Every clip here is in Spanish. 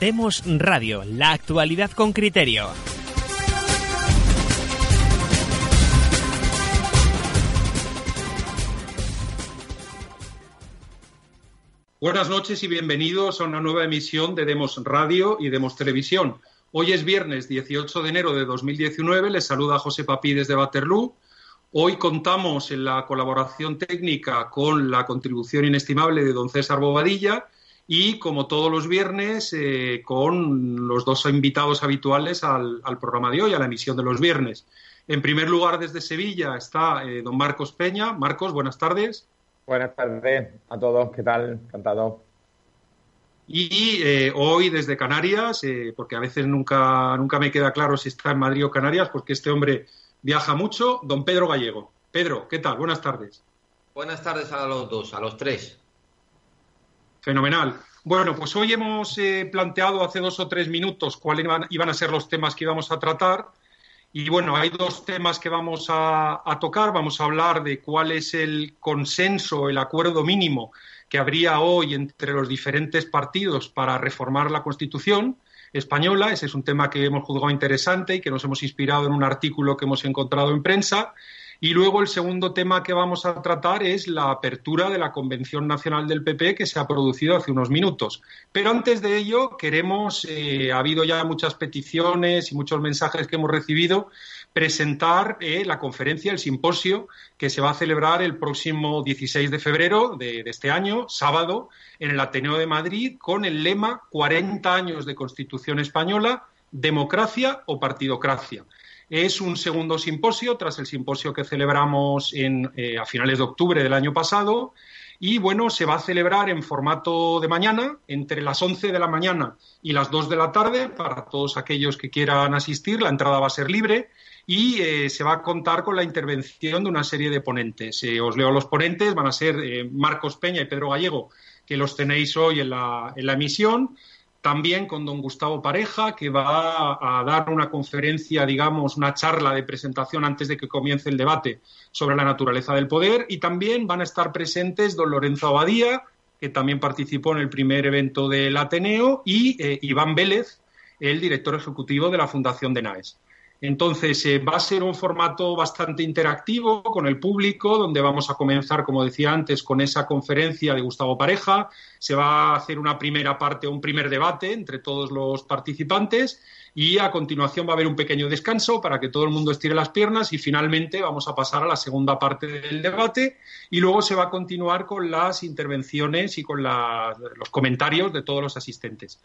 Demos Radio, la actualidad con criterio. Buenas noches y bienvenidos a una nueva emisión de Demos Radio y Demos Televisión. Hoy es viernes 18 de enero de 2019. Les saluda José Papí desde Waterloo. Hoy contamos en la colaboración técnica con la contribución inestimable de don César Bobadilla y, como todos los viernes, eh, con los dos invitados habituales al, programa de hoy, a la emisión de los viernes. En primer lugar, desde Sevilla está eh, don Marcos Peña. Marcos, buenas tardes. Buenas tardes a todos, ¿qué tal? Encantado. Y eh, hoy desde Canarias, eh, porque a veces nunca, nunca me queda claro si está en Madrid o Canarias, porque este hombre viaja mucho, don Pedro Gallego. Pedro, ¿qué tal? Buenas tardes. Buenas tardes a los dos, a los tres. Fenomenal. Bueno, pues hoy hemos eh, planteado hace dos o tres minutos cuáles iban, a ser los temas que íbamos a tratar y bueno, hay dos temas que vamos a, tocar. Vamos a hablar de cuál es el consenso, el acuerdo mínimo que habría hoy entre los diferentes partidos para reformar la Constitución española. Ese es un tema que hemos juzgado interesante y que nos hemos inspirado en un artículo que hemos encontrado en prensa. Y luego el segundo tema que vamos a tratar es la apertura de la Convención Nacional del PP que se ha producido hace unos minutos. Pero antes de ello, queremos, eh, ha habido ya muchas peticiones y muchos mensajes que hemos recibido, presentar eh, la conferencia, el simposio que se va a celebrar el próximo 16 de febrero de, de este año, sábado, en el Ateneo de Madrid, con el lema 40 años de Constitución Española, democracia o partidocracia. Es un segundo simposio tras el simposio que celebramos eh, a finales de octubre del año pasado. Y bueno, se va a celebrar en formato de mañana, entre las 11 de la mañana y las 2 de la tarde, para todos aquellos que quieran asistir. La entrada va a ser libre y eh, se va a contar con la intervención de una serie de ponentes. Eh, os leo los ponentes, van a ser Marcos Peña y Pedro Gallego, que los tenéis hoy en la, en la emisión también con don Gustavo Pareja, que va a dar una conferencia, digamos, una charla de presentación antes de que comience el debate sobre la naturaleza del poder. Y también van a estar presentes don Lorenzo Abadía, que también participó en el primer evento del Ateneo, y eh, Iván Vélez, el director ejecutivo de la Fundación de NAES. Entonces, eh, va a ser un formato bastante interactivo con el público, donde vamos a comenzar, como decía antes, con esa conferencia de Gustavo Pareja. Se va a hacer una primera parte, un primer debate entre todos los participantes y a continuación va a haber un pequeño descanso para que todo el mundo estire las piernas y finalmente vamos a pasar a la segunda parte del debate y luego se va a continuar con las intervenciones y con los comentarios de todos los asistentes.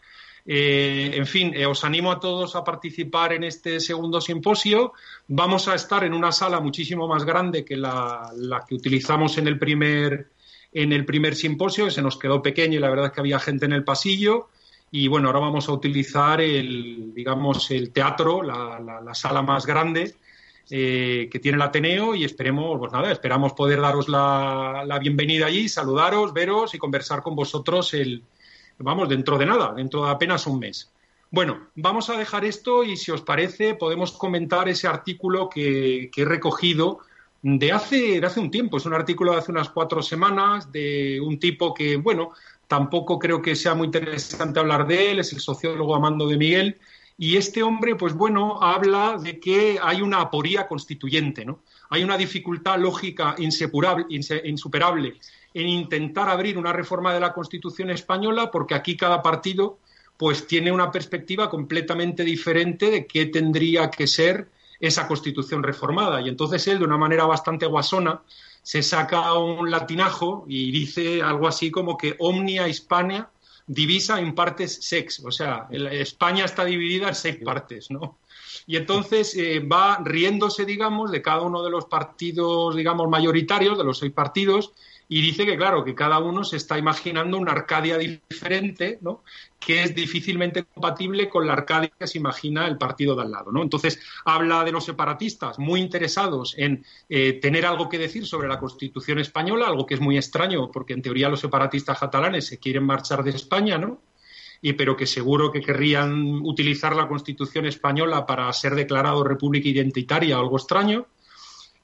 Eh, en fin, eh, os animo a todos a participar en este segundo simposio. Vamos a estar en una sala muchísimo más grande que la, que utilizamos en el primer en el primer simposio, que se nos quedó pequeño y la verdad es que había gente en el pasillo. Y bueno, ahora vamos a utilizar el, digamos, el teatro, la, sala más grande eh, que tiene el Ateneo y esperemos, pues nada, esperamos poder daros la, la bienvenida allí, saludaros, veros y conversar con vosotros el, vamos, dentro de nada, dentro de apenas un mes. Bueno, vamos a dejar esto y si os parece podemos comentar ese artículo que, he recogido de hace, de hace un tiempo. Es un artículo de hace unas cuatro semanas de un tipo que, bueno, tampoco creo que sea muy interesante hablar de él, es el sociólogo Amando de Miguel. Y este hombre, pues bueno, habla de que hay una aporía constituyente, ¿no? Hay una dificultad lógica insuperable en intentar abrir una reforma de la Constitución española porque aquí cada partido pues tiene una perspectiva completamente diferente de qué tendría que ser esa Constitución reformada. Y entonces él, de una manera bastante guasona, se saca un latinajo y dice algo así como que omnia Hispania divisa en partes sex, o sea, España está dividida en seis partes, ¿no? Y entonces eh, va riéndose, digamos, de cada uno de los partidos, digamos, mayoritarios, de los seis partidos, y dice que, claro, que cada uno se está imaginando una Arcadia diferente, ¿no? que es difícilmente compatible con la Arcadia que se imagina el partido de al lado. ¿no? Entonces, habla de los separatistas muy interesados en eh, tener algo que decir sobre la Constitución española, algo que es muy extraño, porque en teoría los separatistas catalanes se quieren marchar de España, ¿no? Y, pero que seguro que querrían utilizar la Constitución española para ser declarado república identitaria, algo extraño.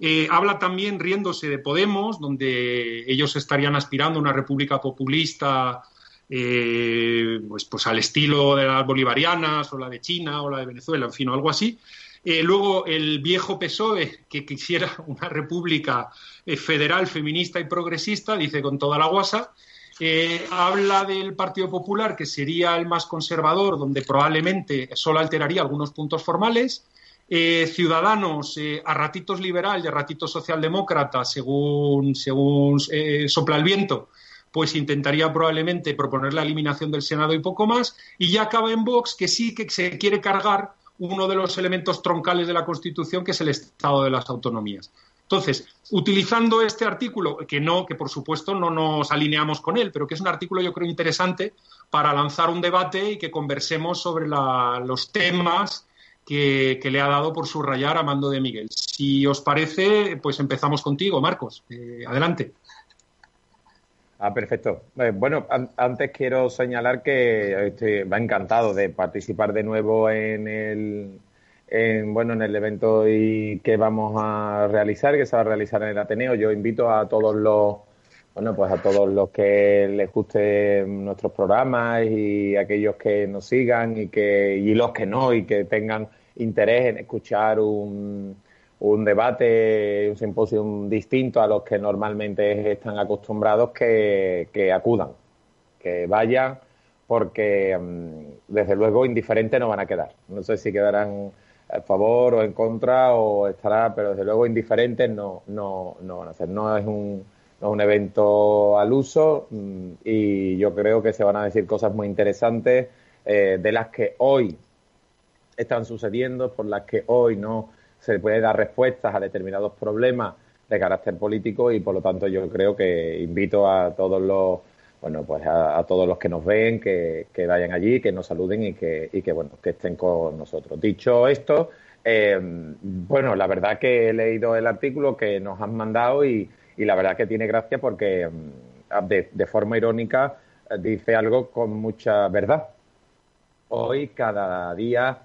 Eh, habla también riéndose de Podemos, donde ellos estarían aspirando a una república populista eh, pues, pues al estilo de las bolivarianas o la de China o la de Venezuela, en fin, o algo así. Eh, luego el viejo PSOE, que quisiera una república federal, feminista y progresista, dice con toda la guasa. habla del Partido Popular, que sería el más conservador, donde probablemente solo alteraría algunos puntos formales. Ciudadanos a ratitos liberal y a ratitos socialdemócrata, según, según sopla el viento, pues intentaría probablemente proponer la eliminación del Senado y poco más, y ya acaba en Vox que sí que se quiere cargar uno de los elementos troncales de la Constitución, que es el Estado de las autonomías. Entonces, utilizando este artículo, que no, que por supuesto no nos alineamos con él, pero que es un artículo yo creo interesante para lanzar un debate y que conversemos sobre los temas que, le ha dado por subrayar a mando de Miguel. Si os parece, pues empezamos contigo, Marcos. Eh, adelante. Ah, perfecto. Eh, bueno, antes quiero señalar que estoy va encantado de participar de nuevo en el, bueno, en el evento y que vamos a realizar, que se va a realizar en el Ateneo. Yo invito a todos los, bueno, pues a todos los que les guste nuestros programas y aquellos que nos sigan y que y los que no y que tengan interés en escuchar un un debate, un simposio distinto a los que normalmente están acostumbrados que, acudan, que vayan, porque mm, desde luego indiferentes no van a quedar. No sé si quedarán a favor o en contra o estará, pero desde luego indiferentes no, no, no van a ser. No es un, no es un evento al uso mm, y yo creo que se van a decir cosas muy interesantes eh, de las que hoy están sucediendo, por las que hoy no se puede dar respuestas a determinados problemas de carácter político y por lo tanto yo creo que invito a todos los bueno pues a, todos los que nos ven que, vayan allí que nos saluden y que, y que bueno que estén con nosotros. Dicho esto eh, bueno la verdad que he leído el artículo que nos han mandado y, y la verdad que tiene gracia porque mm, de, de forma irónica dice algo con mucha verdad. Hoy cada día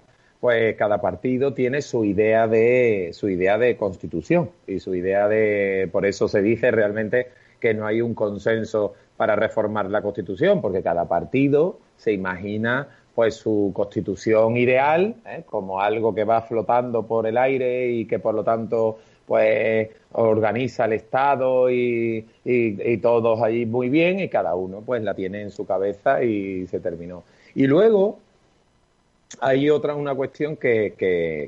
pues cada partido tiene su idea de su idea de constitución y su idea de por eso se dice realmente que no hay un consenso para reformar la constitución porque cada partido se imagina pues su constitución ideal ¿eh? como algo que va flotando por el aire y que por lo tanto pues organiza el Estado y, y, y todos allí muy bien y cada uno pues la tiene en su cabeza y se terminó. Y luego hay otra una cuestión que,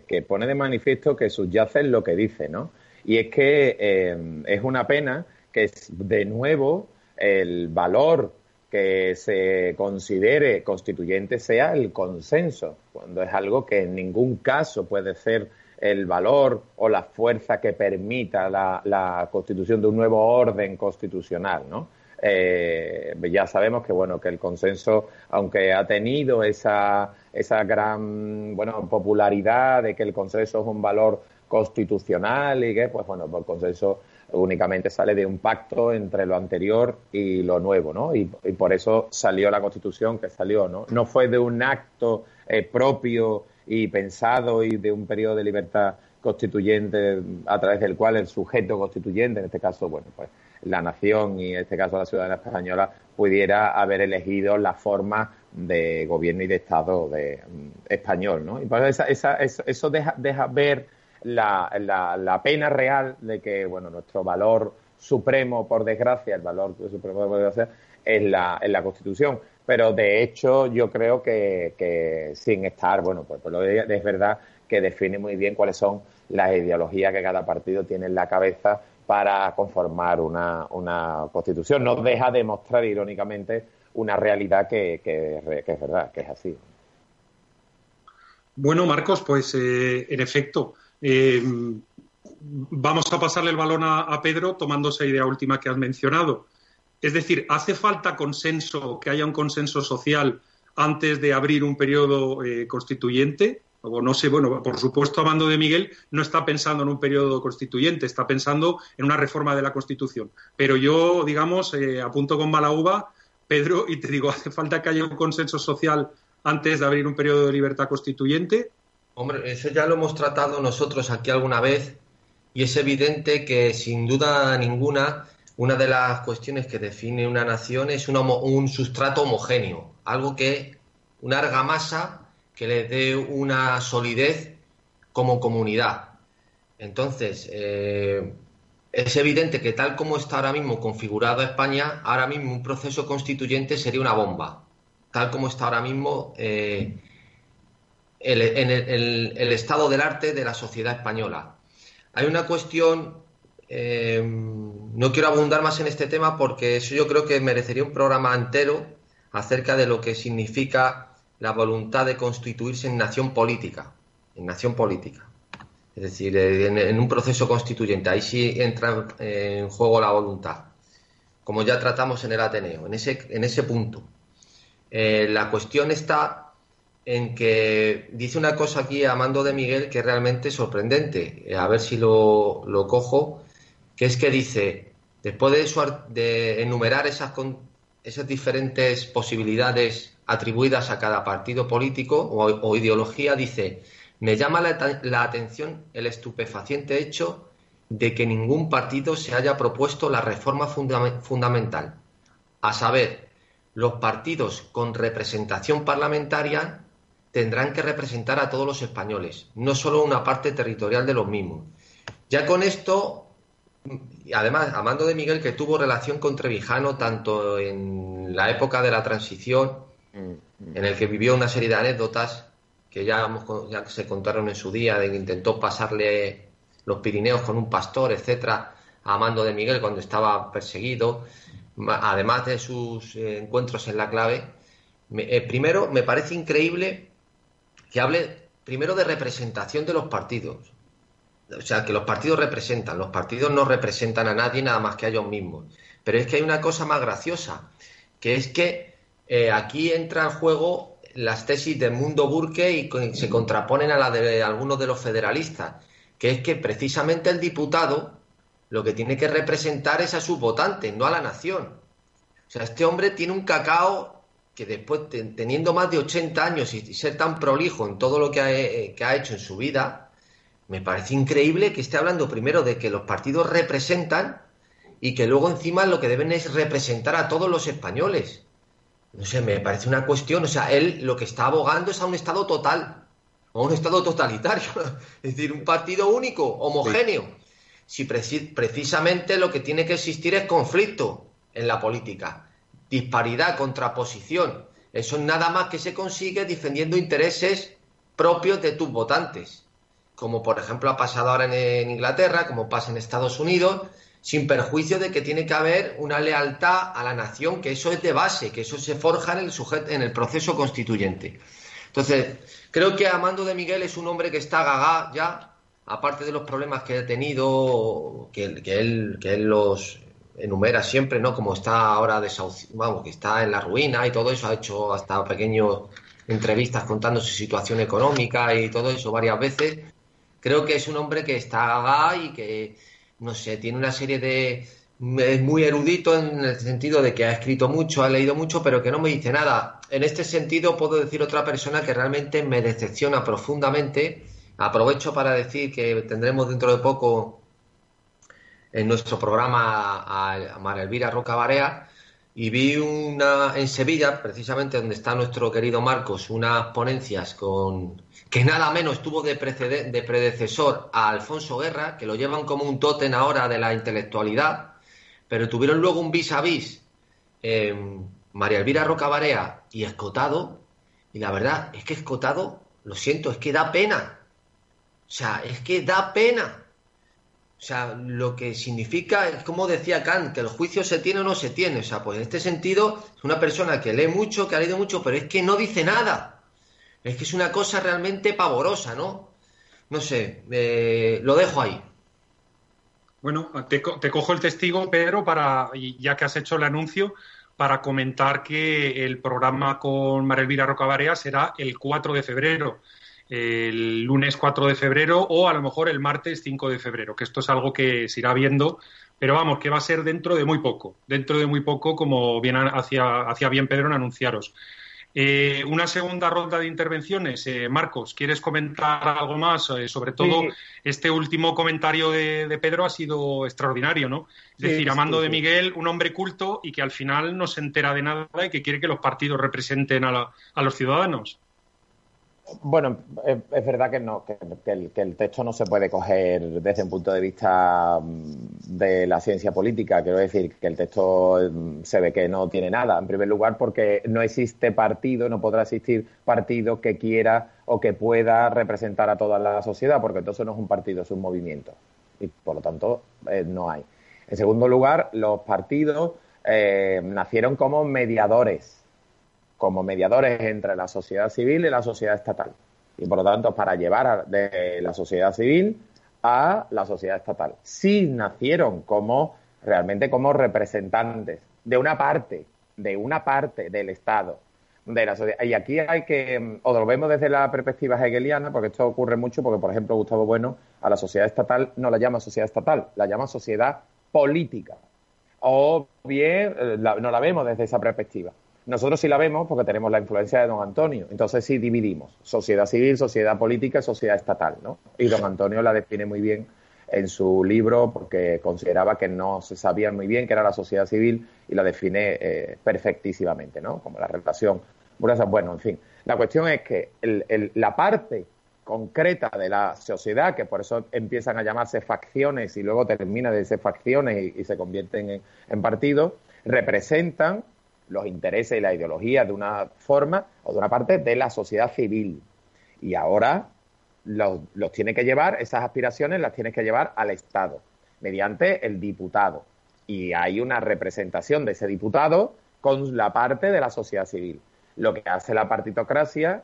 que, pone de manifiesto que subyace lo que dice, ¿no? Y es que eh, es una pena que de nuevo el valor que se considere constituyente sea el consenso, cuando es algo que en ningún caso puede ser el valor o la fuerza que permita la, la constitución de un nuevo orden constitucional, ¿no? Eh, ya sabemos que bueno que el consenso, aunque ha tenido esa, esa gran bueno popularidad de que el consenso es un valor constitucional y que pues bueno pues el consenso únicamente sale de un pacto entre lo anterior y lo nuevo, ¿no? Y, por eso salió la Constitución que salió, ¿no? No fue de un acto eh, propio y pensado y de un periodo de libertad constituyente a través del cual el sujeto constituyente, en este caso, bueno, pues la nación y en este caso la ciudadanía española pudiera haber elegido la forma de gobierno y de Estado de, mm, español, ¿no? Y pues esa, eso deja, deja ver la, pena real de que, bueno, nuestro valor supremo, por desgracia, el valor supremo, por desgracia, es la, en la Constitución. Pero, de hecho, yo creo que, que sin estar, bueno, pues, pues lo es verdad que define muy bien cuáles son las ideologías que cada partido tiene en la cabeza para conformar una, una constitución. No deja de mostrar irónicamente una realidad que, que, es verdad, que es así. Bueno, Marcos, pues eh, en efecto, eh, vamos a pasarle el balón a, Pedro tomando esa idea última que has mencionado. Es decir, ¿hace falta consenso, que haya un consenso social antes de abrir un periodo eh, constituyente? No sé, bueno, por supuesto, hablando de Miguel, no está pensando en un periodo constituyente, está pensando en una reforma de la Constitución. Pero yo, digamos, eh, apunto con mala uva, Pedro, y te digo, hace falta que haya un consenso social antes de abrir un periodo de libertad constituyente. Hombre, eso ya lo hemos tratado nosotros aquí alguna vez y es evidente que sin duda ninguna una de las cuestiones que define una nación es un sustrato homogéneo, algo que, una argamasa que le dé una solidez como comunidad. Entonces, eh, es evidente que tal como está ahora mismo configurado España, ahora mismo un proceso constituyente sería una bomba. Tal como está ahora mismo eh, el, estado del arte de la sociedad española. Hay una cuestión, eh, no quiero abundar más en este tema porque eso yo creo que merecería un programa entero acerca de lo que significa la voluntad de constituirse en nación política, en nación política. Es decir, en, un proceso constituyente, ahí sí entra en juego la voluntad, como ya tratamos en el Ateneo, en ese, en ese punto. Eh, la cuestión está en que dice una cosa aquí Amando de Miguel que es realmente sorprendente, eh, a ver si lo, lo cojo, que es que dice, después de, de enumerar esas, esas diferentes posibilidades atribuidas a cada partido político o ideología, dice, me llama la, atención el estupefaciente hecho de que ningún partido se haya propuesto la reforma fundamental, a saber, los partidos con representación parlamentaria tendrán que representar a todos los españoles, no solo una parte territorial de los mismos. Ya con esto, además, Amando de Miguel, que tuvo relación con Trevijano tanto en la época de la transición, mm, en el que vivió una serie de anécdotas, que ya, ya se contaron en su día, de que intentó pasarle los Pirineos con un pastor, etcétera, a Amando de Miguel cuando estaba perseguido, además de sus eh, encuentros en la clave. Eh, primero, me parece increíble que hable primero de representación de los partidos. O sea, que los partidos representan, los partidos no representan a nadie nada más que a ellos mismos. Pero es que hay una cosa más graciosa, que es que eh, aquí entra en juego las tesis de Mundo Burke y se contraponen a la de algunos de los federalistas, que es que precisamente el diputado lo que tiene que representar es a sus votantes, no a la nación. O sea, este hombre tiene un cacao que después, teniendo más de 80 años y ser tan prolijo en todo lo que ha, eh, que ha hecho en su vida, me parece increíble que esté hablando primero de que los partidos representan y que luego encima lo que deben es representar a todos los españoles. No sé, me parece una cuestión, o sea, él lo que está abogando es a un Estado total, a un Estado totalitario, es decir, un partido único, homogéneo. Si precisamente lo que tiene que existir es conflicto en la política, disparidad, contraposición. Eso nada más que se consigue defendiendo intereses propios de tus votantes, como por ejemplo ha pasado ahora en Inglaterra, como pasa en Estados Unidos, sin perjuicio de que tiene que haber una lealtad a la nación, que eso es de base, que eso se forja en el, sujeto, en el proceso constituyente. Entonces, creo que Amando de Miguel es un hombre que está gaga ya, aparte de los problemas que ha tenido, que, él, que él los enumera siempre, ¿no? Como está ahora vamos, que está en la ruina y todo eso, ha hecho hasta pequeños entrevistas contando su situación económica y todo eso varias veces. Creo que es un hombre que está y que no sé, tiene una serie de... Es muy erudito en el sentido de que ha escrito mucho, ha leído mucho, pero que no me dice nada. En este sentido puedo decir otra persona que realmente me decepciona profundamente. Aprovecho para decir que tendremos dentro de poco en nuestro programa a María Elvira Roca Barea y vi una en Sevilla, precisamente donde está nuestro querido Marcos, unas ponencias con que nada menos tuvo de, de predecesor a Alfonso Guerra, que lo llevan como un tótem ahora de la intelectualidad, pero tuvieron luego un vis a vis María Elvira Rocabarea y Escotado, y la verdad es que Escotado, lo siento, es que da pena. O sea, es que da pena. O sea, lo que significa, es como decía Kant, que el juicio se tiene o no se tiene. O sea, pues en este sentido, es una persona que lee mucho, que ha leído mucho, pero es que no dice nada. Es que es una cosa realmente pavorosa, ¿no? No sé, eh, lo dejo ahí. Bueno, te, cojo el testigo, Pedro, para, ya que has hecho el anuncio, para comentar que el programa con María Elvira Rocabarea será el 4 de febrero, el lunes 4 de febrero o a lo mejor el martes 5 de febrero, que esto es algo que se irá viendo, pero vamos, que va a ser dentro de muy poco, dentro de muy poco, como bien hacía, hacía bien Pedro en anunciaros. Eh, una segunda ronda de intervenciones. Eh, Marcos, ¿quieres comentar algo más? Eh, sobre todo, este último comentario de, Pedro ha sido extraordinario, ¿no? Es decir, Amando de Miguel, un hombre culto y que al final no se entera de nada y que quiere que los partidos representen a los ciudadanos. Bueno, es, verdad que no, que, el, texto no se puede coger desde un punto de vista mm, de la ciencia política. Quiero decir que el texto mm, se ve que no tiene nada. En primer lugar, porque no existe partido, no podrá existir partido que quiera o que pueda representar a toda la sociedad, porque entonces no es un partido, es un movimiento. Y por lo tanto, eh, no hay. En segundo lugar, los partidos eh, nacieron como mediadores como mediadores entre la sociedad civil y la sociedad estatal. Y por lo tanto, para llevar de la sociedad civil a la sociedad estatal. Sí nacieron como realmente como representantes de una parte, de una parte del Estado, de la sociedad. Y aquí hay que, o lo vemos desde la perspectiva hegeliana, porque esto ocurre mucho, porque por ejemplo Gustavo Bueno a la sociedad estatal no la llama sociedad estatal, la llama sociedad política. O bien eh, no la vemos desde esa perspectiva. Nosotros sí la vemos porque tenemos la influencia de don Antonio. Entonces sí dividimos sociedad civil, sociedad política y sociedad estatal. ¿no? Y don Antonio la define muy bien en su libro porque consideraba que no se sabía muy bien qué era la sociedad civil y la define eh, perfectísimamente, ¿no? Como la relación. Bueno, en fin, la cuestión es que la parte concreta de la sociedad, que por eso empiezan a llamarse facciones y luego termina de ser facciones y, se convierten en, en partidos, representan los intereses y la ideología de una forma o de una parte de la sociedad civil. Y ahora los, tiene que llevar, esas aspiraciones las tiene que llevar al Estado, mediante el diputado. Y hay una representación de ese diputado con la parte de la sociedad civil. Lo que hace la partitocracia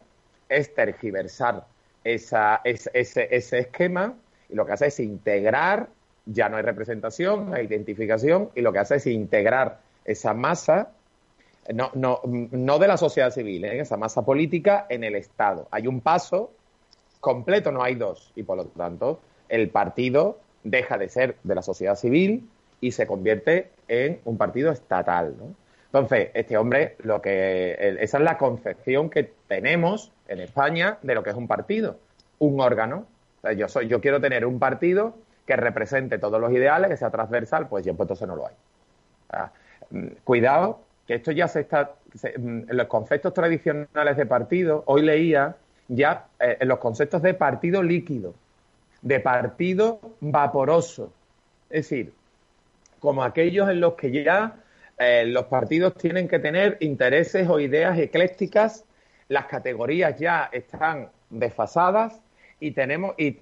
es tergiversar esa, ese, ese esquema y lo que hace es integrar, ya no hay representación, hay identificación, y lo que hace es integrar esa masa no, no, no de la sociedad civil, ¿eh? esa masa política en el Estado. Hay un paso completo, no hay dos, y por lo tanto el partido deja de ser de la sociedad civil y se convierte en un partido estatal. Entonces, este hombre, lo que esa es la concepción que tenemos en España de lo que es un partido, un órgano. yo soy, yo quiero tener un partido que represente todos los ideales, que sea transversal, pues yo pues entonces no lo hay. Mm, cuidado que esto ya se está, en los conceptos tradicionales de partido, hoy leía ya eh, en los conceptos de partido líquido, de partido vaporoso, es decir, como aquellos en los que ya eh, los partidos tienen que tener intereses o ideas eclécticas, las categorías ya están desfasadas y tenemos y,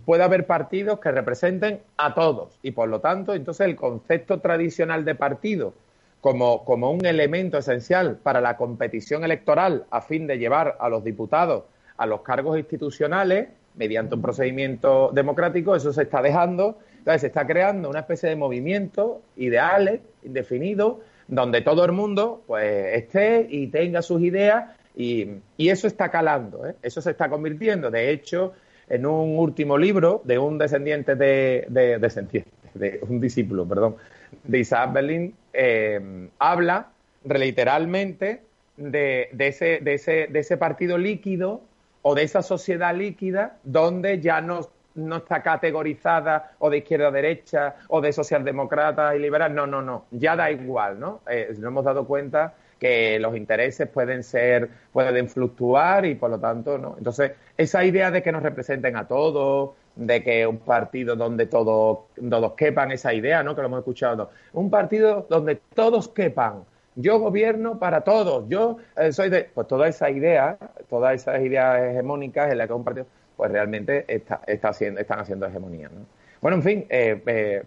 puede haber partidos que representen a todos. Y por lo tanto entonces el concepto tradicional de partido como, como un elemento esencial para la competición electoral a fin de llevar a los diputados a los cargos institucionales mediante un procedimiento democrático, eso se está dejando. Entonces se está creando una especie de movimiento ideales, indefinido, donde todo el mundo pues esté y tenga sus ideas y, eso está calando, ¿eh? eso se está convirtiendo. De hecho, en un último libro de un descendiente de, de, de un discípulo, perdón, de Isaac Berlin eh, habla literalmente de, ese, de, ese, de ese partido líquido o de esa sociedad líquida donde ya no, no está categorizada o de izquierda a derecha o de socialdemócrata y liberal. No, no, no. Ya da igual, ¿no? Eh, nos hemos dado cuenta que los intereses pueden ser, pueden fluctuar y por lo tanto, ¿no? Entonces, esa idea de que nos representen a todos, de que un partido donde todos, todos quepan, esa idea, ¿no? Que lo hemos escuchado. Un partido donde todos quepan. Yo gobierno para todos. Yo eh, soy de. Pues toda esa idea, todas esas ideas hegemónicas en las que un partido, pues realmente está, está haciendo, están haciendo hegemonía, ¿no? Bueno, en fin, eh, eh,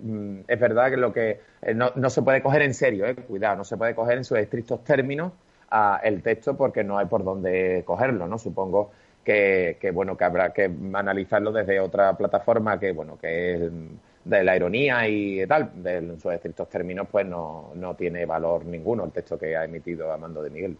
es verdad que lo que no, no, se puede coger en serio, cuidado, no se puede coger en sus estrictos términos a el texto porque no hay por dónde cogerlo, ¿no? Supongo que, bueno que habrá que analizarlo desde otra plataforma que bueno que es de la ironía y tal, en sus estrictos términos, pues no, no tiene valor ninguno el texto que ha emitido Amando de Miguel.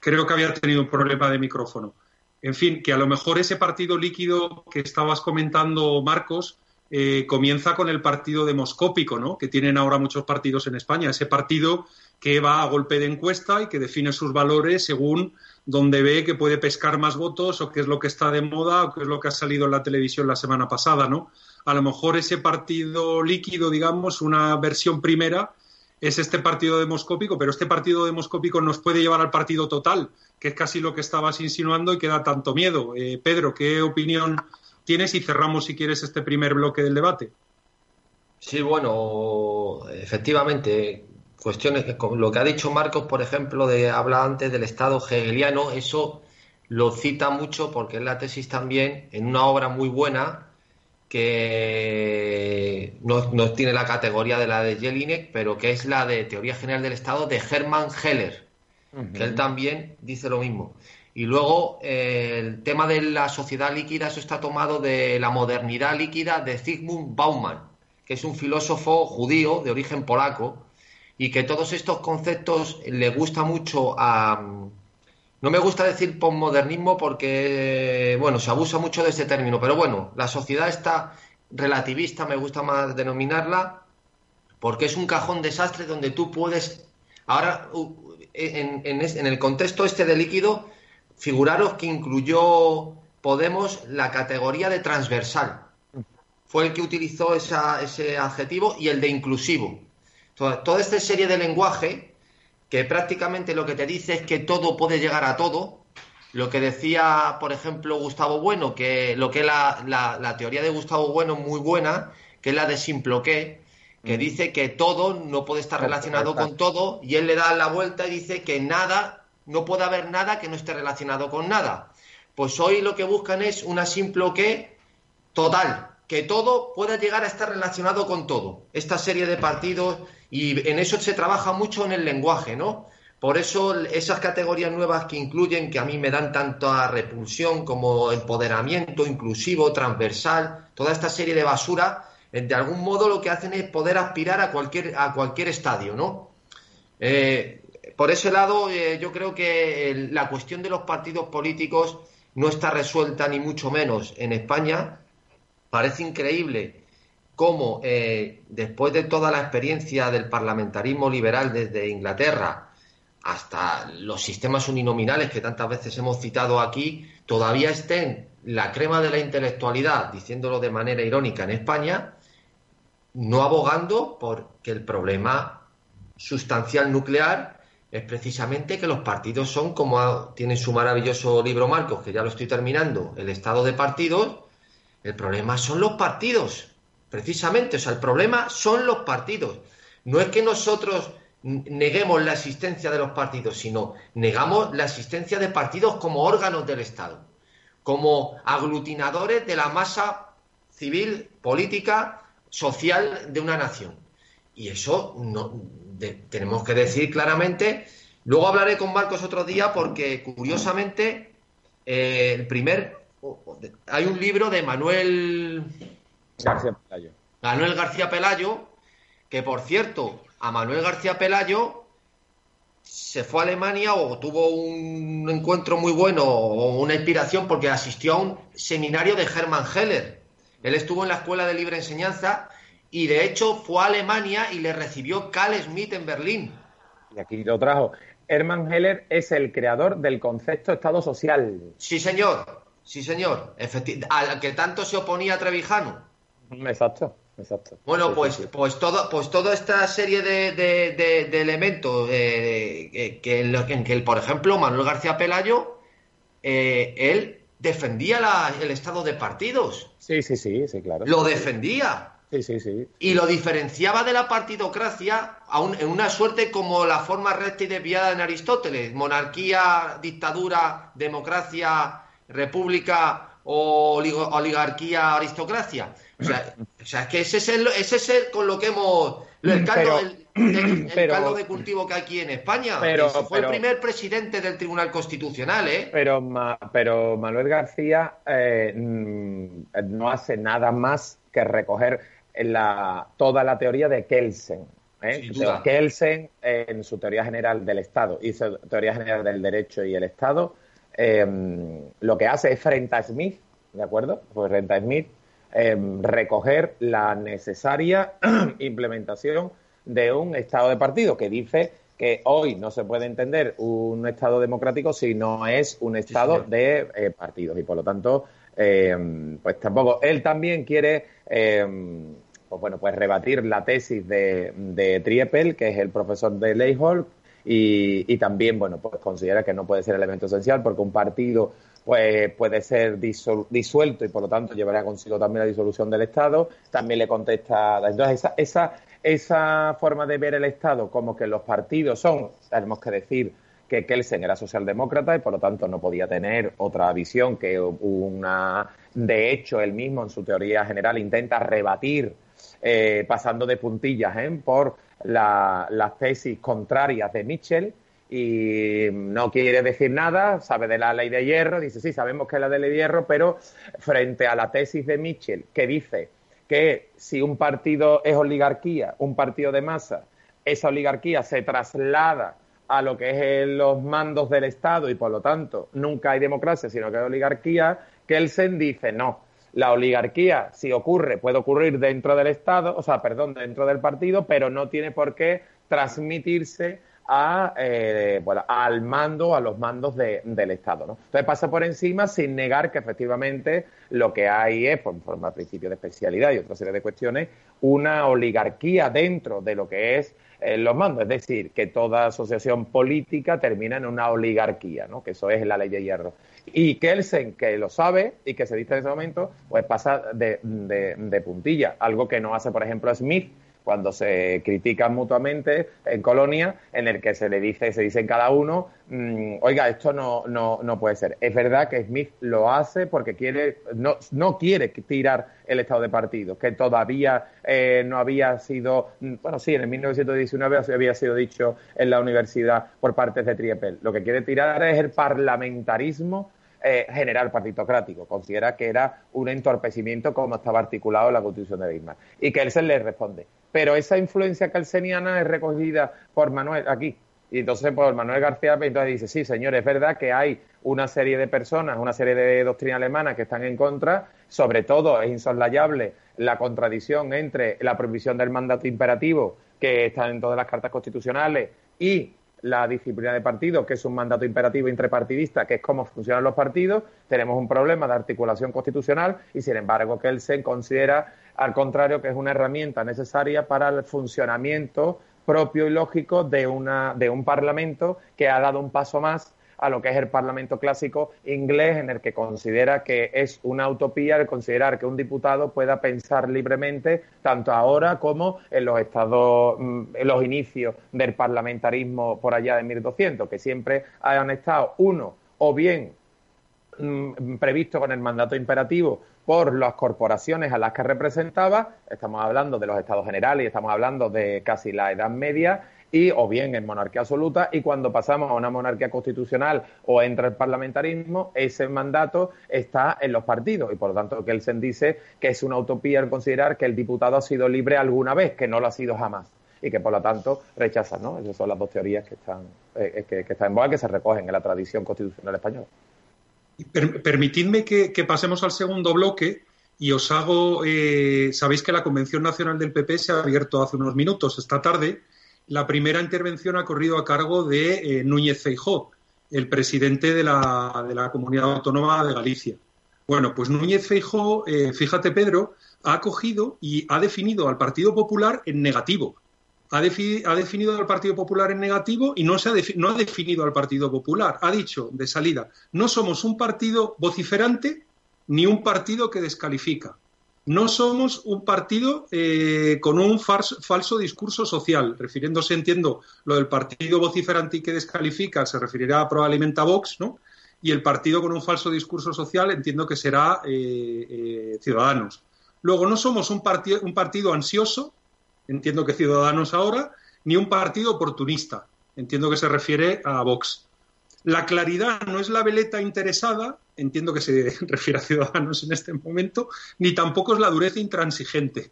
Creo que había tenido un problema de micrófono. En fin, que a lo mejor ese partido líquido que estabas comentando, Marcos, eh, comienza con el partido demoscópico, ¿no? Que tienen ahora muchos partidos en España. Ese partido que va a golpe de encuesta y que define sus valores según donde ve que puede pescar más votos o qué es lo que está de moda o qué es lo que ha salido en la televisión la semana pasada, ¿no? A lo mejor ese partido líquido, digamos, una versión primera, es este partido demoscópico, pero este partido demoscópico nos puede llevar al partido total, que es casi lo que estabas insinuando y que da tanto miedo. Eh, Pedro, ¿qué opinión tienes y cerramos, si quieres, este primer bloque del debate? Sí, bueno, efectivamente, cuestiones, lo que ha dicho Marcos, por ejemplo, de hablar antes del Estado hegeliano, eso lo cita mucho porque es la tesis también en una obra muy buena que no, tiene la categoría de la de Jelinek, pero que es la de Teoría General del Estado de Hermann Heller, que él también dice lo mismo. Y luego eh, el tema de la sociedad líquida, eso está tomado de la modernidad líquida de Zygmunt Bauman, que es un filósofo judío de origen polaco, y que todos estos conceptos le gusta mucho a... No me gusta decir postmodernismo porque, bueno, se abusa mucho de ese término, pero bueno, la sociedad está relativista, me gusta más denominarla, porque es un cajón desastre donde tú puedes... Ahora, en, en el contexto este de líquido, figuraros que incluyó Podemos la categoría de transversal. Fue el que utilizó esa, ese adjetivo y el de inclusivo. Toda, esta serie de lenguaje que prácticamente lo que te dice es que todo puede llegar a todo. Lo que decía, por ejemplo, Gustavo Bueno, que lo que es la, teoría de Gustavo Bueno muy buena, que es la de Simploqué, que mm. dice que todo no puede estar relacionado con todo, y él le da la vuelta y dice que nada, no puede haber nada que no esté relacionado con nada. Pues hoy lo que buscan es una Simploqué total, que todo pueda llegar a estar relacionado con todo. Esta serie de partidos y en eso se trabaja mucho en el lenguaje, ¿no? Por eso esas categorías nuevas que incluyen, que a mí me dan tanta repulsión como empoderamiento inclusivo, transversal, toda esta serie de basura, eh, de algún modo lo que hacen es poder aspirar a cualquier, a cualquier estadio, ¿no? Eh, por ese lado, eh, yo creo que la cuestión de los partidos políticos no está resuelta ni mucho menos en España. Parece increíble cómo eh, después de toda la experiencia del parlamentarismo liberal desde Inglaterra hasta los sistemas uninominales que tantas veces hemos citado aquí, todavía estén la crema de la intelectualidad, diciéndolo de manera irónica en España, no abogando por que el problema sustancial nuclear es precisamente que los partidos son, como tiene su maravilloso libro Marcos, que ya lo estoy terminando, el estado de partidos, el problema son los partidos precisamente. O sea, el problema son los partidos. No es que nosotros neguemos la existencia de los partidos, sino negamos la existencia de partidos como órganos del Estado, como aglutinadores de la masa civil, política, social de una nación. Y eso no, tenemos que decir claramente. Luego hablaré con Marcos otro día porque, curiosamente, eh, el primer. Hay un libro de Manuel García Pelayo. Manuel García Pelayo, que por cierto, a Manuel García Pelayo se fue a Alemania o tuvo un encuentro muy bueno o una inspiración porque asistió a un seminario de Hermann Heller. Él estuvo en la Escuela de Libre Enseñanza y de hecho fue a Alemania y le recibió Carl Schmitt en Berlín. Y aquí lo trajo. Hermann Heller es el creador del concepto Estado social. Sí, señor. Sí, señor. al que tanto se oponía Trevijano. Exacto, exacto. Bueno, pues, pues todo, pues toda esta serie de, elementos eh, que, en, que, por ejemplo, Manuel García Pelayo, eh, él defendía el estado de partidos. Sí, sí, sí, sí, claro. Lo defendía. Sí, sí, sí. Y lo diferenciaba de la partidocracia en una suerte como la forma recta y desviada en Aristóteles. Monarquía, dictadura, democracia, república o oligarquía, aristocracia. O sea, o sea, es que ese es, el, ese es el con lo que hemos... El caldo, de, caldo de cultivo que hay aquí en España. Pero, fue el primer presidente del Tribunal Constitucional, ¿eh? Pero, pero Manuel García eh, mm, no hace nada más que recoger la, toda la teoría de Kelsen. ¿eh? Kelsen, en su teoría general del Estado, hizo teoría general del derecho y el Estado, em, lo que hace es frente a Smith, ¿de acuerdo? Pues frente a Smith, em, recoger la necesaria implementación de un Estado de partido que dice que hoy no se puede entender un Estado democrático si no es un Estado de eh, partidos y por lo tanto, em, pues tampoco. Él también quiere pues bueno, pues rebatir la tesis de, de Triepel, que es el profesor de Leyhol, y, y, también, bueno, pues considera que no puede ser elemento esencial porque un partido pues puede ser disuelto y por lo tanto llevará consigo también la disolución del Estado. También le contesta, entonces esa, esa, esa forma de ver el Estado como que los partidos son, tenemos que decir, que Kelsen era socialdemócrata y por lo tanto no podía tener otra visión que una. De hecho, él mismo en su teoría general intenta rebatir eh, pasando de puntillas ¿eh? por las tesis contrarias de Mitchell y no quiere decir nada, sabe de la ley de hierro, dice sí, sabemos que es la ley de hierro, pero frente a la tesis de Mitchell que dice que si un partido es oligarquía, un partido de masa, esa oligarquía se traslada a lo que es los mandos del Estado y por lo tanto nunca hay democracia, sino que hay oligarquía, Kelsen dice no, la oligarquía, si ocurre, puede ocurrir dentro del Estado, o sea, perdón, dentro del partido, pero no tiene por qué transmitirse a, eh, bueno, al mando, a los mandos del Estado. ¿no? Entonces pasa por encima sin negar que efectivamente lo que hay es, por forma principio de especialidad y otra serie de cuestiones, una oligarquía dentro de lo que es eh, los mandos. Es decir, que toda asociación política termina en una oligarquía, ¿no? que eso es la ley de hierro. Y Kelsen, que lo sabe y que se dice en ese momento, pues pasa de, de, puntilla. Algo que no hace, por ejemplo, Smith cuando se critican mutuamente en colonia, en el que se le dice, se dice cada uno, mm, oiga, esto no, no, no puede ser. Es verdad que Smith lo hace porque quiere, no, no quiere tirar el estado de partido, que todavía eh, no había sido, mm, bueno, sí, en el 1919 había sido dicho en la universidad por parte de Triepel. Lo que quiere tirar es el parlamentarismo eh, general partitocrático. Considera que era un entorpecimiento como estaba articulado en la Constitución de Bismarck. Y que él se le responde. Pero esa influencia calceniana es recogida por Manuel aquí. Y entonces, por Manuel García entonces dice, sí, señor, es verdad que hay una serie de personas, una serie de doctrinas alemanas que están en contra, sobre todo es insoslayable la contradicción entre la prohibición del mandato imperativo, que está en todas las cartas constitucionales, y la disciplina de partido, que es un mandato imperativo interpartidista, que es cómo funcionan los partidos, tenemos un problema de articulación constitucional y, sin embargo, que el SEN considera, al contrario, que es una herramienta necesaria para el funcionamiento propio y lógico de, una, de un Parlamento que ha dado un paso más a lo que es el Parlamento clásico inglés, en el que considera que es una utopía el considerar que un diputado pueda pensar libremente, tanto ahora como en los estados, mm, en los inicios del parlamentarismo por allá de 1200, que siempre han estado, uno, o bien mm, previsto con el mandato imperativo por las corporaciones a las que representaba, estamos hablando de los estados generales y estamos hablando de casi la Edad Media, y o bien en monarquía absoluta y cuando pasamos a una monarquía constitucional o entra el parlamentarismo, ese mandato está en los partidos y por lo tanto Kelsen dice que es una utopía el considerar que el diputado ha sido libre alguna vez, que no lo ha sido jamás y que por lo tanto rechaza, ¿no? Esas son las dos teorías que están, eh, que, están en boga, que se recogen en la tradición constitucional española. permitidme que, pasemos al segundo bloque y os hago, eh, sabéis que la Convención Nacional del PP se ha abierto hace unos minutos esta tarde la primera intervención ha corrido a cargo de eh, Núñez Feijó, el presidente de la, de la, Comunidad Autónoma de Galicia. Bueno, pues Núñez Feijó, eh, fíjate Pedro, ha cogido y ha definido al Partido Popular en negativo. Ha, definido al Partido Popular en negativo y no, se ha no ha definido al Partido Popular. Ha dicho de salida, no somos un partido vociferante ni un partido que descalifica no somos un partido eh, con un falso, discurso social, refiriéndose, entiendo, lo del partido vociferante que descalifica, se referirá probablemente a Vox, ¿no? Y el partido con un falso discurso social, entiendo que será eh, eh, Ciudadanos. Luego, no somos un, partido, un partido ansioso, entiendo que Ciudadanos ahora, ni un partido oportunista, entiendo que se refiere a Vox. La claridad no es la veleta interesada, entiendo que se refiere a Ciudadanos en este momento, ni tampoco es la dureza intransigente.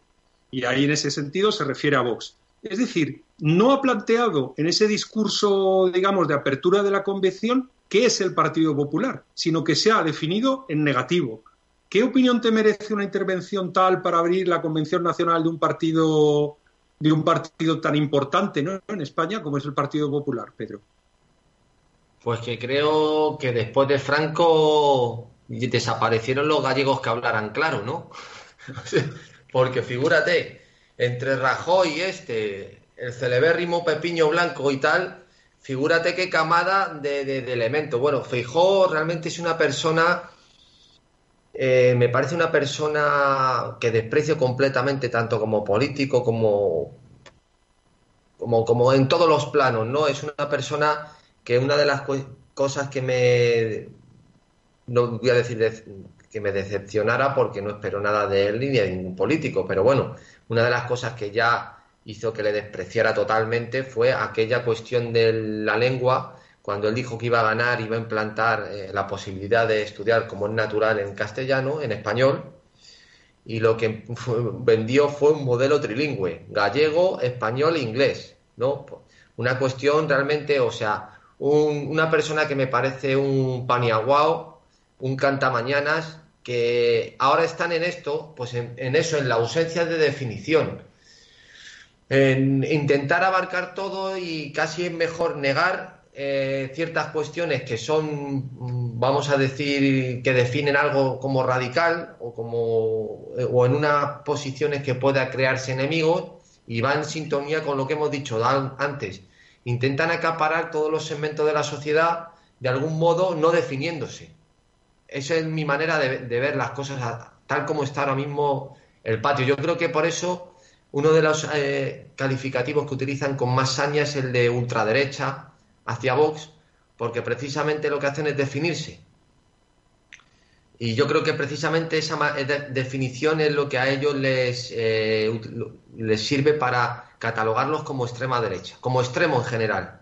Y ahí en ese sentido se refiere a Vox. Es decir, no ha planteado en ese discurso, digamos, de apertura de la convención qué es el Partido Popular, sino que se ha definido en negativo. ¿Qué opinión te merece una intervención tal para abrir la Convención Nacional de un partido de un partido tan importante ¿no? en España como es el Partido Popular, Pedro? Pues que creo que después de Franco desaparecieron los gallegos que hablaran claro, ¿no? Porque figúrate, entre Rajoy y este, el celebérrimo Pepiño Blanco y tal, figúrate qué camada de, elementos. Bueno, Feijó realmente es una persona, eh, me parece una persona que desprecio completamente, tanto como político como, como, como en todos los planos, ¿no? Es una persona que una de las cosas que me, no voy a decir que me decepcionara porque no espero nada de él ni de ningún político, pero bueno, una de las cosas que ya hizo que le despreciara totalmente fue aquella cuestión de la lengua, cuando él dijo que iba a ganar, iba a implantar eh, la posibilidad de estudiar como es natural en castellano, en español, y lo que vendió fue un modelo trilingüe, gallego, español e inglés, ¿no? Una cuestión realmente, o sea, una persona que me parece un paniaguao, un cantamañanas, que ahora están en esto, pues en, eso, en la ausencia de definición. En intentar abarcar todo y casi es mejor negar eh, ciertas cuestiones que son, vamos a decir, que definen algo como radical o, como, o en unas posiciones que pueda crearse enemigos y va en sintonía con lo que hemos dicho antes intentan acaparar todos los segmentos de la sociedad de algún modo no definiéndose. Esa es mi manera de, ver las cosas tal como está ahora mismo el patio. Yo creo que por eso uno de los eh, calificativos que utilizan con más saña es el de ultraderecha hacia Vox, porque precisamente lo que hacen es definirse. Y yo creo que precisamente esa definición es lo que a ellos les, eh, les sirve para catalogarlos como extrema derecha, como extremo en general.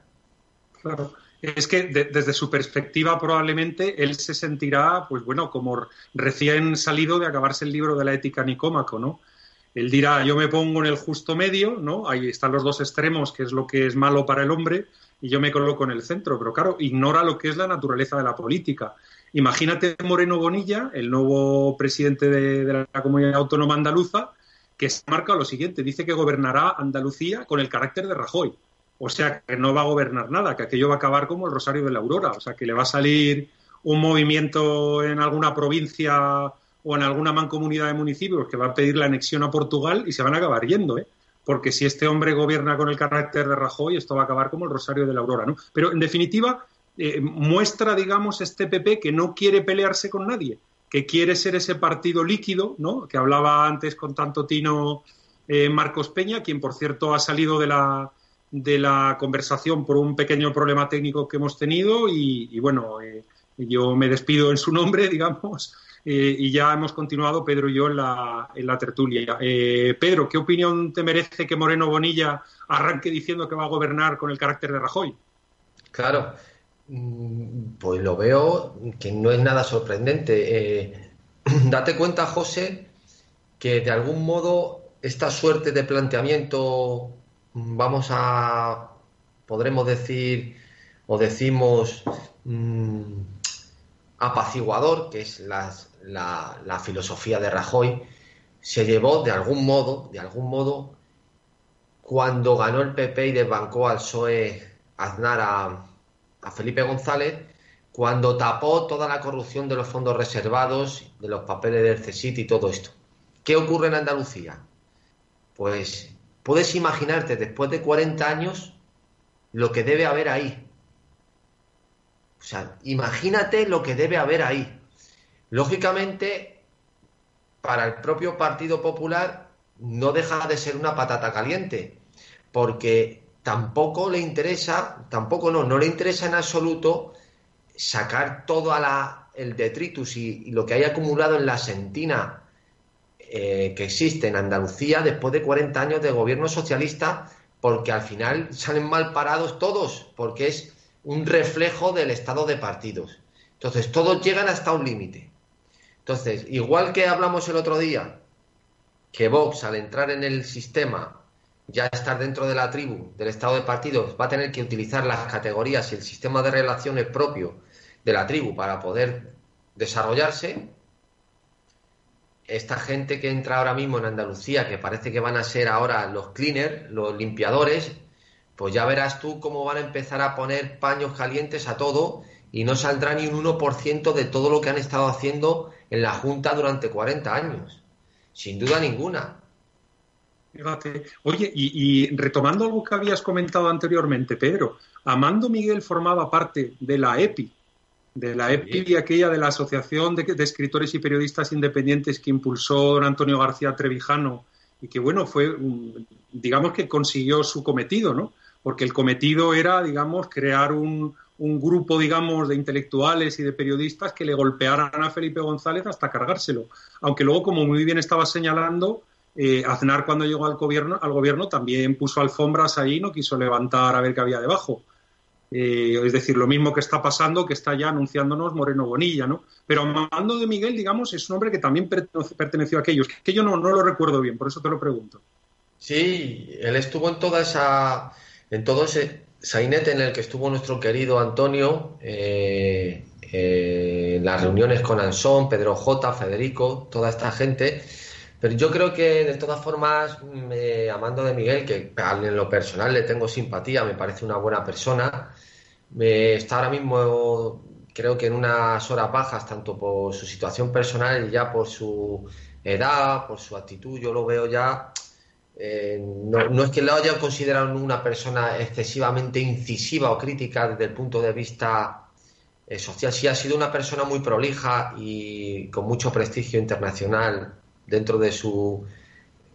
Claro. Es que desde su perspectiva probablemente él se sentirá, pues bueno, como recién salido de acabarse el libro de la ética nicómaco, ¿no? Él dirá, yo me pongo en el justo medio, ¿no? Ahí están los dos extremos, que es lo que es malo para el hombre, y yo me coloco en el centro. Pero claro, ignora lo que es la naturaleza de la política. Imagínate Moreno Bonilla, el nuevo presidente de la comunidad autónoma andaluza, que se marca lo siguiente, dice que gobernará Andalucía con el carácter de Rajoy. O sea, que no va a gobernar nada, que aquello va a acabar como el Rosario de la Aurora. O sea, que le va a salir un movimiento en alguna provincia o en alguna mancomunidad de municipios que va a pedir la anexión a Portugal y se van a acabar yendo, ¿eh? Porque si este hombre gobierna con el carácter de Rajoy, esto va a acabar como el Rosario de la Aurora, ¿no? Pero, en definitiva, eh, muestra, digamos, este PP que no quiere pelearse con nadie, que quiere ser ese partido líquido, ¿no? Que hablaba antes con tanto tino eh, Marcos Peña, quien por cierto ha salido de la, de la conversación por un pequeño problema técnico que hemos tenido y, bueno, eh, yo me despido en su nombre, digamos, eh, y ya hemos continuado Pedro y yo en la, en la tertulia. Pedro, ¿qué opinión te merece que Moreno Bonilla arranque diciendo que va a gobernar con el carácter de Rajoy? Claro, pues lo veo que no es nada sorprendente. Eh, date cuenta, José, que de algún modo esta suerte de planteamiento, mm, vamos a, podremos decir, o decimos, mm, apaciguador, que es la, la, filosofía de Rajoy, se llevó de algún modo, de algún modo, cuando ganó el PP y desbancó al PSOE Aznar a, a Felipe González cuando tapó toda la corrupción de los fondos reservados, de los papeles del CSIT y todo esto. ¿Qué ocurre en Andalucía? Pues puedes imaginarte después de 40 años lo que debe haber ahí. O sea, imagínate lo que debe haber ahí. Lógicamente, para el propio Partido Popular no deja de ser una patata caliente, porque tampoco le interesa, tampoco no, no le interesa en absoluto sacar todo a la, el detritus y, lo que hay acumulado en la sentina eh, que existe en Andalucía después de 40 años de gobierno socialista, porque al final salen mal parados todos, porque es un reflejo del estado de partidos. Entonces, todos llegan hasta un límite. Entonces, igual que hablamos el otro día, que Vox al entrar en el sistema ya estar dentro de la tribu, del estado de partidos, va a tener que utilizar las categorías y el sistema de relaciones propio de la tribu para poder desarrollarse. Esta gente que entra ahora mismo en Andalucía, que parece que van a ser ahora los cleaners, los limpiadores, pues ya verás tú cómo van a empezar a poner paños calientes a todo y no saldrá ni un 1% de todo lo que han estado haciendo en la Junta durante 40 años. Sin duda ninguna. Fíjate. Oye, y, retomando algo que habías comentado anteriormente, Pedro, Amando Miguel formaba parte de la EPI, de la EPI, aquella de la Asociación de, Escritores y Periodistas Independientes que impulsó don Antonio García Trevijano y que, bueno, fue, digamos que consiguió su cometido, ¿no? Porque el cometido era, digamos, crear un, un grupo, digamos, de intelectuales y de periodistas que le golpearan a Felipe González hasta cargárselo. Aunque luego, como muy bien estaba señalando, eh, Aznar cuando llegó al gobierno, al gobierno también puso alfombras ahí, no quiso levantar a ver qué había debajo. Eh, es decir, lo mismo que está pasando, que está ya anunciándonos Moreno Bonilla, ¿no? Pero Amando de Miguel, digamos, es un hombre que también perteneció a aquellos, que yo no, lo recuerdo bien, por eso te lo pregunto. Sí, él estuvo en toda esa, en todo ese sainete en el que estuvo nuestro querido Antonio, eh, en las reuniones con Ansón, Pedro J, Federico, toda esta gente, pero yo creo que de todas formas, me, amando de Miguel, que en lo personal le tengo simpatía, me parece una buena persona, me, está ahora mismo creo que en unas horas bajas, tanto por su situación personal y ya por su edad, por su actitud, yo lo veo ya, eh, no, es que lo haya considerado una persona excesivamente incisiva o crítica desde el punto de vista eh, social, sí ha sido una persona muy prolija y con mucho prestigio internacional dentro de su,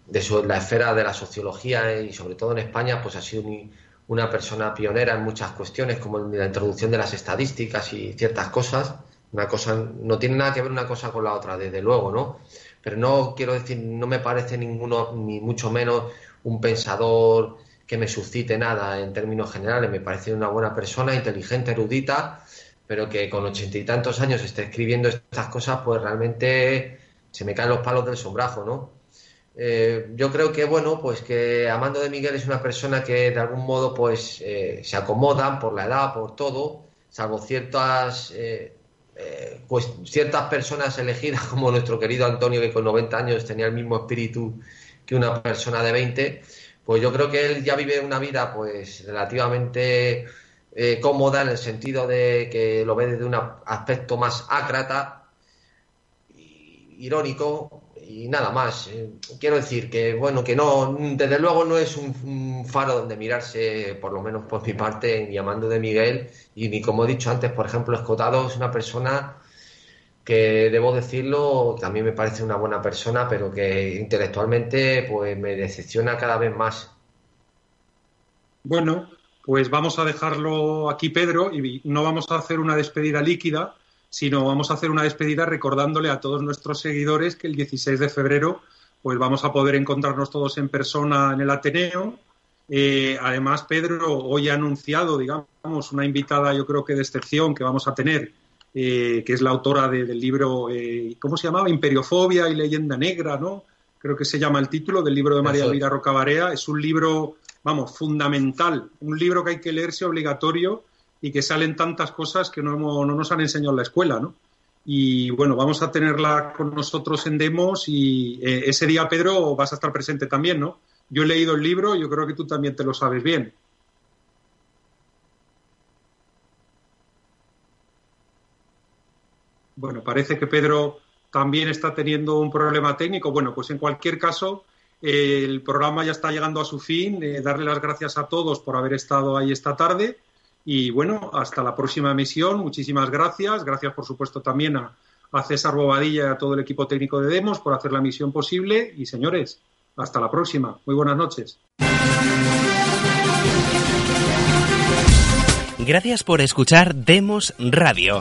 de su, la esfera de la sociología y sobre todo en España, pues ha sido una persona pionera en muchas cuestiones, como la introducción de las estadísticas y ciertas cosas. Una cosa no tiene nada que ver una cosa con la otra, desde luego, ¿no? Pero no quiero decir, no me parece ninguno, ni mucho menos un pensador que me suscite nada en términos generales. Me parece una buena persona, inteligente, erudita, pero que con ochenta y tantos años esté escribiendo estas cosas, pues realmente se me caen los palos del sombrajo, ¿no? Eh, yo creo que, bueno, pues que Amando de Miguel es una persona que de algún modo, pues, eh, se acomodan por la edad, por todo, salvo ciertas, eh, pues, ciertas personas elegidas, como nuestro querido Antonio, que con 90 años tenía el mismo espíritu que una persona de 20, pues yo creo que él ya vive una vida, pues, relativamente cómoda en el sentido de que lo ve desde un aspecto más ácrata irónico y nada más. Eh, quiero decir que, bueno, que no, desde luego no es un, faro donde mirarse, por lo menos por mi parte, llamando de Miguel, y ni como he dicho antes, por ejemplo, Escotado es una persona que, debo decirlo, también me parece una buena persona, pero que intelectualmente, pues me decepciona cada vez más. Bueno, pues vamos a dejarlo aquí, Pedro, y no vamos a hacer una despedida líquida, sino vamos a hacer una despedida recordándole a todos nuestros seguidores que el 16 de febrero pues vamos a poder encontrarnos todos en persona en el Ateneo. Eh, además, Pedro hoy ha anunciado, digamos, una invitada, yo creo que de excepción que vamos a tener, eh, que es la autora del libro, eh, ¿cómo se llamaba? Imperiofobia y leyenda negra, ¿no? Creo que se llama el título del libro de María Elvira Rocabarea. Es un libro, vamos, fundamental, un libro que hay que leerse obligatorio y que salen tantas cosas que no, no nos han enseñado en la escuela, ¿no? Y bueno, vamos a tenerla con nosotros en Demos y eh, ese día, Pedro, vas a estar presente también, ¿no? Yo he leído el libro, yo creo que tú también te lo sabes bien. Bueno, parece que Pedro también está teniendo un problema técnico. Bueno, pues en cualquier caso, el programa ya está llegando a su fin. Eh, darle las gracias a todos por haber estado ahí esta tarde y bueno, hasta la próxima emisión. Muchísimas gracias. Gracias, por supuesto, también a, César Bobadilla y a todo el equipo técnico de Demos por hacer la misión posible. Y señores, hasta la próxima. Muy buenas noches. Gracias por escuchar Demos Radio.